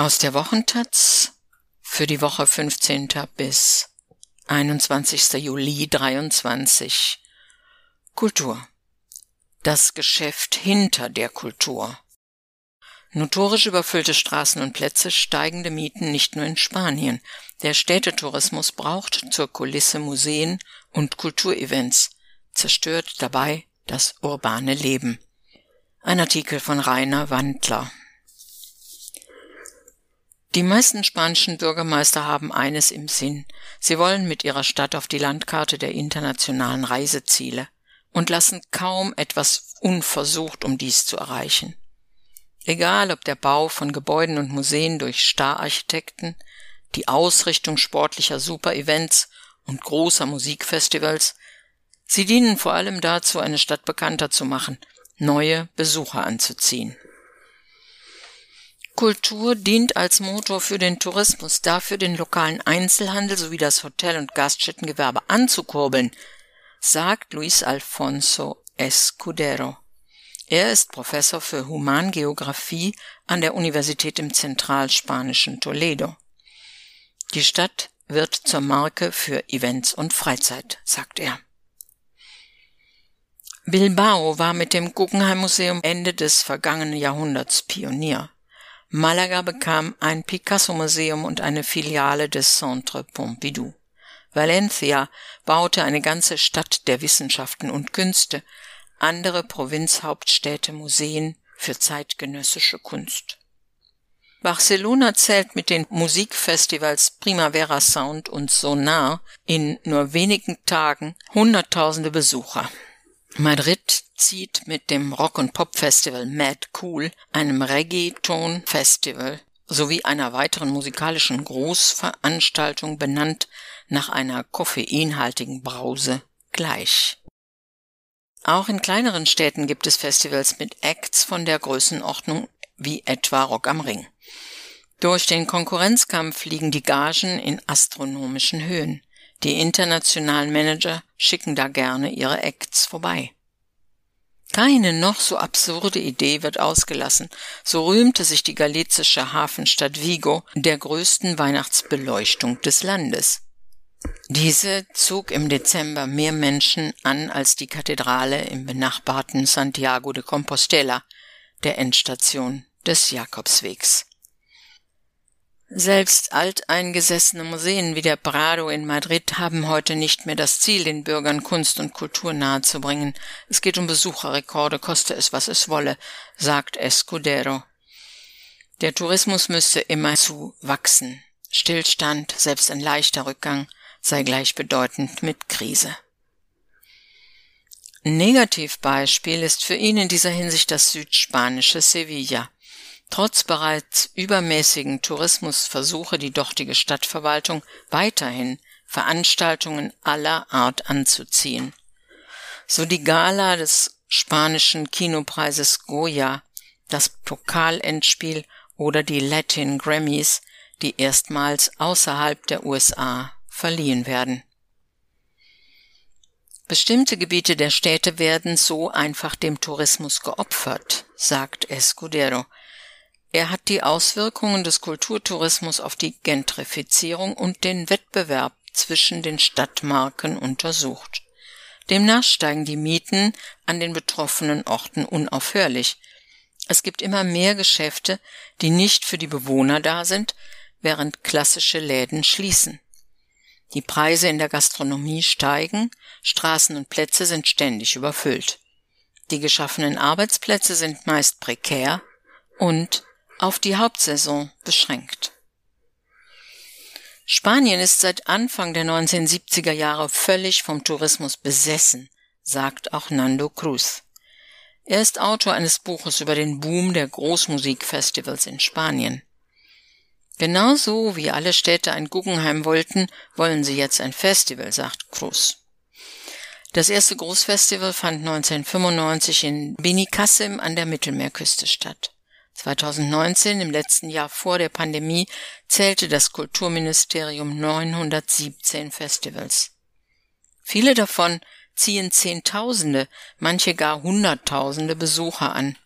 Aus der Wochentaz für die Woche 15. bis 21. Juli 23. Kultur. Das Geschäft hinter der Kultur. Notorisch überfüllte Straßen und Plätze, steigende Mieten nicht nur in Spanien. Der Städtetourismus braucht zur Kulisse Museen und Kulturevents, zerstört dabei das urbane Leben. Ein Artikel von Rainer Wandler. Die meisten spanischen Bürgermeister haben eines im Sinn. Sie wollen mit ihrer Stadt auf die Landkarte der internationalen Reiseziele und lassen kaum etwas unversucht, um dies zu erreichen. Egal ob der Bau von Gebäuden und Museen durch Stararchitekten, die Ausrichtung sportlicher Superevents und großer Musikfestivals, sie dienen vor allem dazu, eine Stadt bekannter zu machen, neue Besucher anzuziehen. Kultur dient als Motor für den Tourismus, dafür den lokalen Einzelhandel sowie das Hotel- und Gaststättengewerbe anzukurbeln, sagt Luis Alfonso Escudero. Er ist Professor für Humangeographie an der Universität im zentralspanischen Toledo. Die Stadt wird zur Marke für Events und Freizeit, sagt er. Bilbao war mit dem Guggenheim Museum Ende des vergangenen Jahrhunderts Pionier. Malaga bekam ein Picasso-Museum und eine Filiale des Centre Pompidou. Valencia baute eine ganze Stadt der Wissenschaften und Künste, andere Provinzhauptstädte Museen für zeitgenössische Kunst. Barcelona zählt mit den Musikfestivals Primavera Sound und Sonar in nur wenigen Tagen Hunderttausende Besucher. Madrid zieht mit dem Rock- und Pop-Festival Mad Cool, einem Reggaeton-Festival sowie einer weiteren musikalischen Großveranstaltung benannt nach einer koffeinhaltigen Brause gleich. Auch in kleineren Städten gibt es Festivals mit Acts von der Größenordnung wie etwa Rock am Ring. Durch den Konkurrenzkampf liegen die Gagen in astronomischen Höhen. Die internationalen Manager schicken da gerne ihre Acts vorbei. Keine noch so absurde Idee wird ausgelassen. So rühmte sich die galizische Hafenstadt Vigo der größten Weihnachtsbeleuchtung des Landes. Diese zog im Dezember mehr Menschen an als die Kathedrale im benachbarten Santiago de Compostela, der Endstation des Jakobswegs. Selbst alteingesessene Museen wie der Prado in Madrid haben heute nicht mehr das Ziel, den Bürgern Kunst und Kultur nahezubringen. Es geht um Besucherrekorde, koste es, was es wolle, sagt Escudero. Der Tourismus müsse immer zu wachsen. Stillstand, selbst ein leichter Rückgang, sei gleichbedeutend mit Krise. Negativbeispiel ist für ihn in dieser Hinsicht das südspanische Sevilla. Trotz bereits übermäßigen Tourismusversuche die dortige Stadtverwaltung weiterhin Veranstaltungen aller Art anzuziehen. So die Gala des spanischen Kinopreises Goya, das Pokalendspiel oder die Latin Grammys, die erstmals außerhalb der USA verliehen werden. Bestimmte Gebiete der Städte werden so einfach dem Tourismus geopfert, sagt Escudero. Er hat die Auswirkungen des Kulturtourismus auf die Gentrifizierung und den Wettbewerb zwischen den Stadtmarken untersucht. Demnach steigen die Mieten an den betroffenen Orten unaufhörlich. Es gibt immer mehr Geschäfte, die nicht für die Bewohner da sind, während klassische Läden schließen. Die Preise in der Gastronomie steigen, Straßen und Plätze sind ständig überfüllt. Die geschaffenen Arbeitsplätze sind meist prekär und auf die Hauptsaison beschränkt. Spanien ist seit Anfang der 1970er Jahre völlig vom Tourismus besessen, sagt auch Nando Cruz. Er ist Autor eines Buches über den Boom der Großmusikfestivals in Spanien. Genauso wie alle Städte ein Guggenheim wollten, wollen sie jetzt ein Festival, sagt Cruz. Das erste Großfestival fand 1995 in Benicassim an der Mittelmeerküste statt. 2019, im letzten Jahr vor der Pandemie, zählte das Kulturministerium 917 Festivals. Viele davon ziehen Zehntausende, manche gar Hunderttausende Besucher an.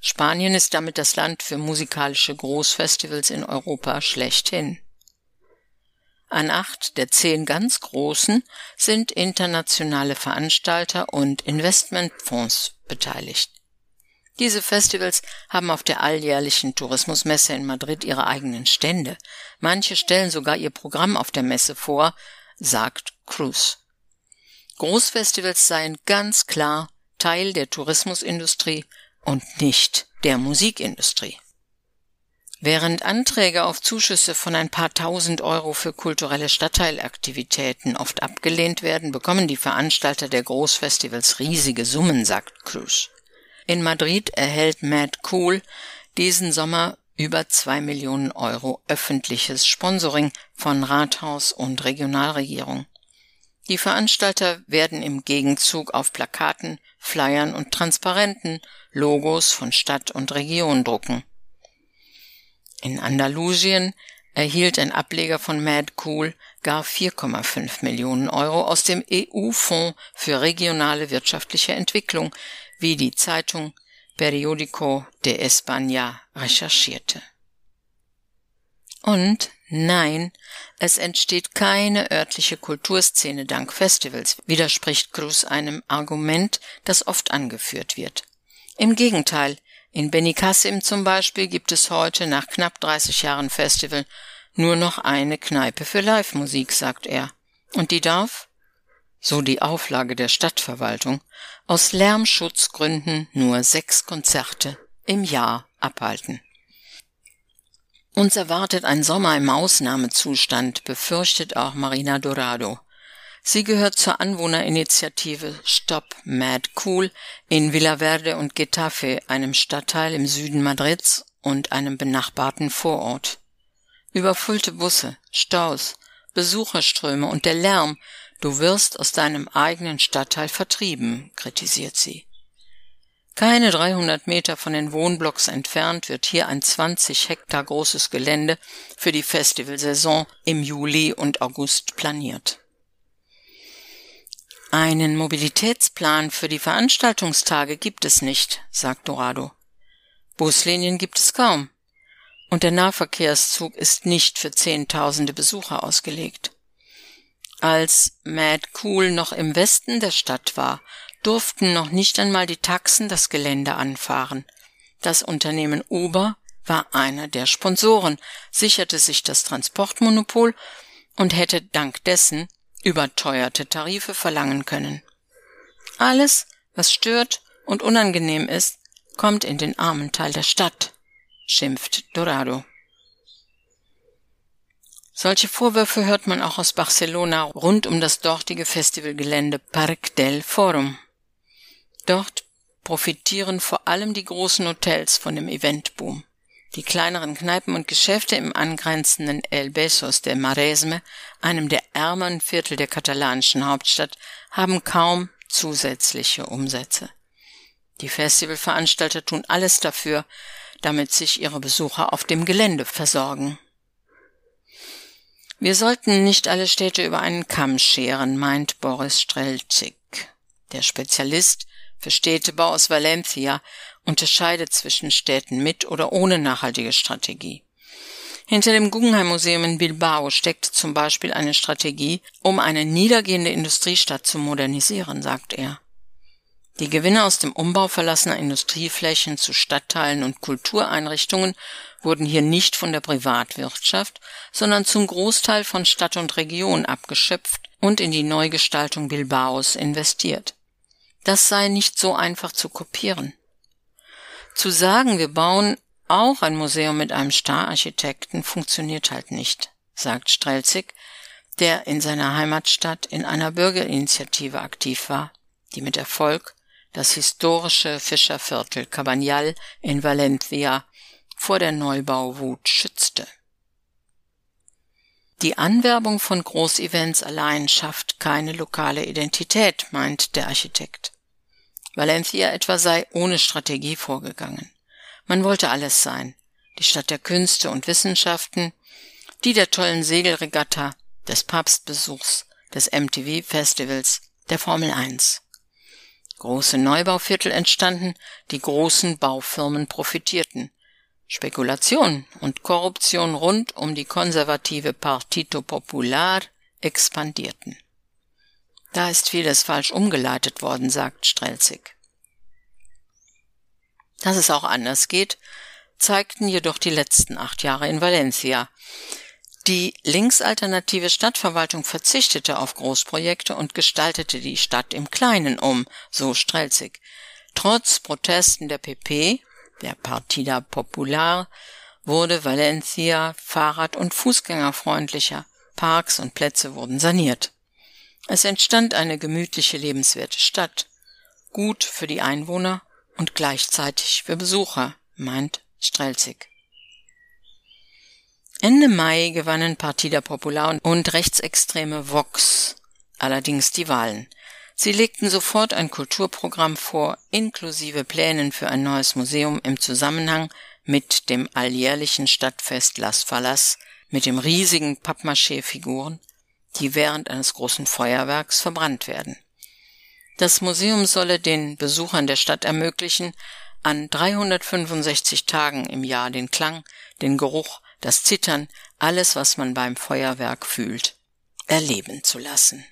Spanien ist damit das Land für musikalische Großfestivals in Europa schlechthin. An acht der zehn ganz großen sind internationale Veranstalter und Investmentfonds beteiligt. Diese Festivals haben auf der alljährlichen Tourismusmesse in Madrid ihre eigenen Stände. Manche stellen sogar ihr Programm auf der Messe vor, sagt Cruz. Großfestivals seien ganz klar Teil der Tourismusindustrie und nicht der Musikindustrie. Während Anträge auf Zuschüsse von ein paar tausend Euro für kulturelle Stadtteilaktivitäten oft abgelehnt werden, bekommen die Veranstalter der Großfestivals riesige Summen, sagt Cruz. In Madrid erhält Mad Cool diesen Sommer über zwei Millionen Euro öffentliches Sponsoring von Rathaus und Regionalregierung. Die Veranstalter werden im Gegenzug auf Plakaten, Flyern und Transparenten Logos von Stadt und Region drucken. In Andalusien erhielt ein Ableger von Mad Cool gar 4,5 Millionen Euro aus dem EU-Fonds für regionale wirtschaftliche Entwicklung, wie die Zeitung Periódico de España recherchierte. Und nein, es entsteht keine örtliche Kulturszene dank Festivals, widerspricht Cruz einem Argument, das oft angeführt wird. Im Gegenteil, in Benicassim zum Beispiel gibt es heute nach knapp 30 Jahren Festival nur noch eine Kneipe für Live-Musik, sagt er. Und die darf, so die Auflage der Stadtverwaltung, aus Lärmschutzgründen nur sechs Konzerte im Jahr abhalten. Uns erwartet ein Sommer im Ausnahmezustand, befürchtet auch Marina Dorado. Sie gehört zur Anwohnerinitiative Stop Mad Cool in Villaverde und Getafe, einem Stadtteil im Süden Madrids und einem benachbarten Vorort. Überfüllte Busse, Staus, Besucherströme und der Lärm, du wirst aus deinem eigenen Stadtteil vertrieben, kritisiert sie. Keine 300 Meter von den Wohnblocks entfernt wird hier ein 20 Hektar großes Gelände für die Festivalsaison im Juli und August planiert. Einen Mobilitätsplan für die Veranstaltungstage gibt es nicht, sagt Dorado. Buslinien gibt es kaum. Und der Nahverkehrszug ist nicht für Zehntausende Besucher ausgelegt. Als Mad Cool noch im Westen der Stadt war, durften noch nicht einmal die Taxen das Gelände anfahren. Das Unternehmen Uber war einer der Sponsoren, sicherte sich das Transportmonopol und hätte dank dessen überteuerte Tarife verlangen können. Alles, was stört und unangenehm ist, kommt in den armen Teil der Stadt, schimpft Dorado. Solche Vorwürfe hört man auch aus Barcelona rund um das dortige Festivalgelände Parc del Forum. Dort profitieren vor allem die großen Hotels von dem Eventboom. Die kleineren Kneipen und Geschäfte im angrenzenden El Besos der Maresme, einem der ärmeren Viertel der katalanischen Hauptstadt, haben kaum zusätzliche Umsätze. Die Festivalveranstalter tun alles dafür, damit sich ihre Besucher auf dem Gelände versorgen. Wir sollten nicht alle Städte über einen Kamm scheren, meint Boris Strelczyk. Der Spezialist für Städtebau aus Valencia unterscheidet zwischen Städten mit oder ohne nachhaltige Strategie. Hinter dem Guggenheim Museum in Bilbao steckt zum Beispiel eine Strategie, um eine niedergehende Industriestadt zu modernisieren, sagt er. Die Gewinne aus dem Umbau verlassener Industrieflächen zu Stadtteilen und Kultureinrichtungen wurden hier nicht von der Privatwirtschaft, sondern zum Großteil von Stadt und Region abgeschöpft und in die Neugestaltung Bilbaos investiert. Das sei nicht so einfach zu kopieren. Zu sagen, wir bauen auch ein Museum mit einem Stararchitekten funktioniert halt nicht, sagt Strelzig, der in seiner Heimatstadt in einer Bürgerinitiative aktiv war, die mit Erfolg das historische Fischerviertel Cabanyal in Valencia vor der Neubauwut schützte. Die Anwerbung von Großevents allein schafft keine lokale Identität, meint der Architekt. Valencia etwa sei ohne Strategie vorgegangen. Man wollte alles sein. Die Stadt der Künste und Wissenschaften, die der tollen Segelregatta, des Papstbesuchs, des MTV-Festivals, der Formel 1. Große Neubauviertel entstanden, die großen Baufirmen profitierten. Spekulation und Korruption rund um die konservative Partito Popular expandierten. Da ist vieles falsch umgeleitet worden, sagt Strelzig. Dass es auch anders geht, zeigten jedoch die letzten acht Jahre in Valencia. Die linksalternative Stadtverwaltung verzichtete auf Großprojekte und gestaltete die Stadt im Kleinen um, so Strelzig. Trotz Protesten der PP, der Partida Popular, wurde Valencia fahrrad- und fußgängerfreundlicher, Parks und Plätze wurden saniert. Es entstand eine gemütliche, lebenswerte Stadt, gut für die Einwohner und gleichzeitig für Besucher, meint Strelzig. Ende Mai gewannen Partida Popular und rechtsextreme Vox allerdings die Wahlen. Sie legten sofort ein Kulturprogramm vor, inklusive Plänen für ein neues Museum im Zusammenhang mit dem alljährlichen Stadtfest Las Fallas, mit dem riesigen Pappmaché-Figuren, die während eines großen Feuerwerks verbrannt werden. Das Museum solle den Besuchern der Stadt ermöglichen, an 365 Tagen im Jahr den Klang, den Geruch, das Zittern, alles, was man beim Feuerwerk fühlt, erleben zu lassen.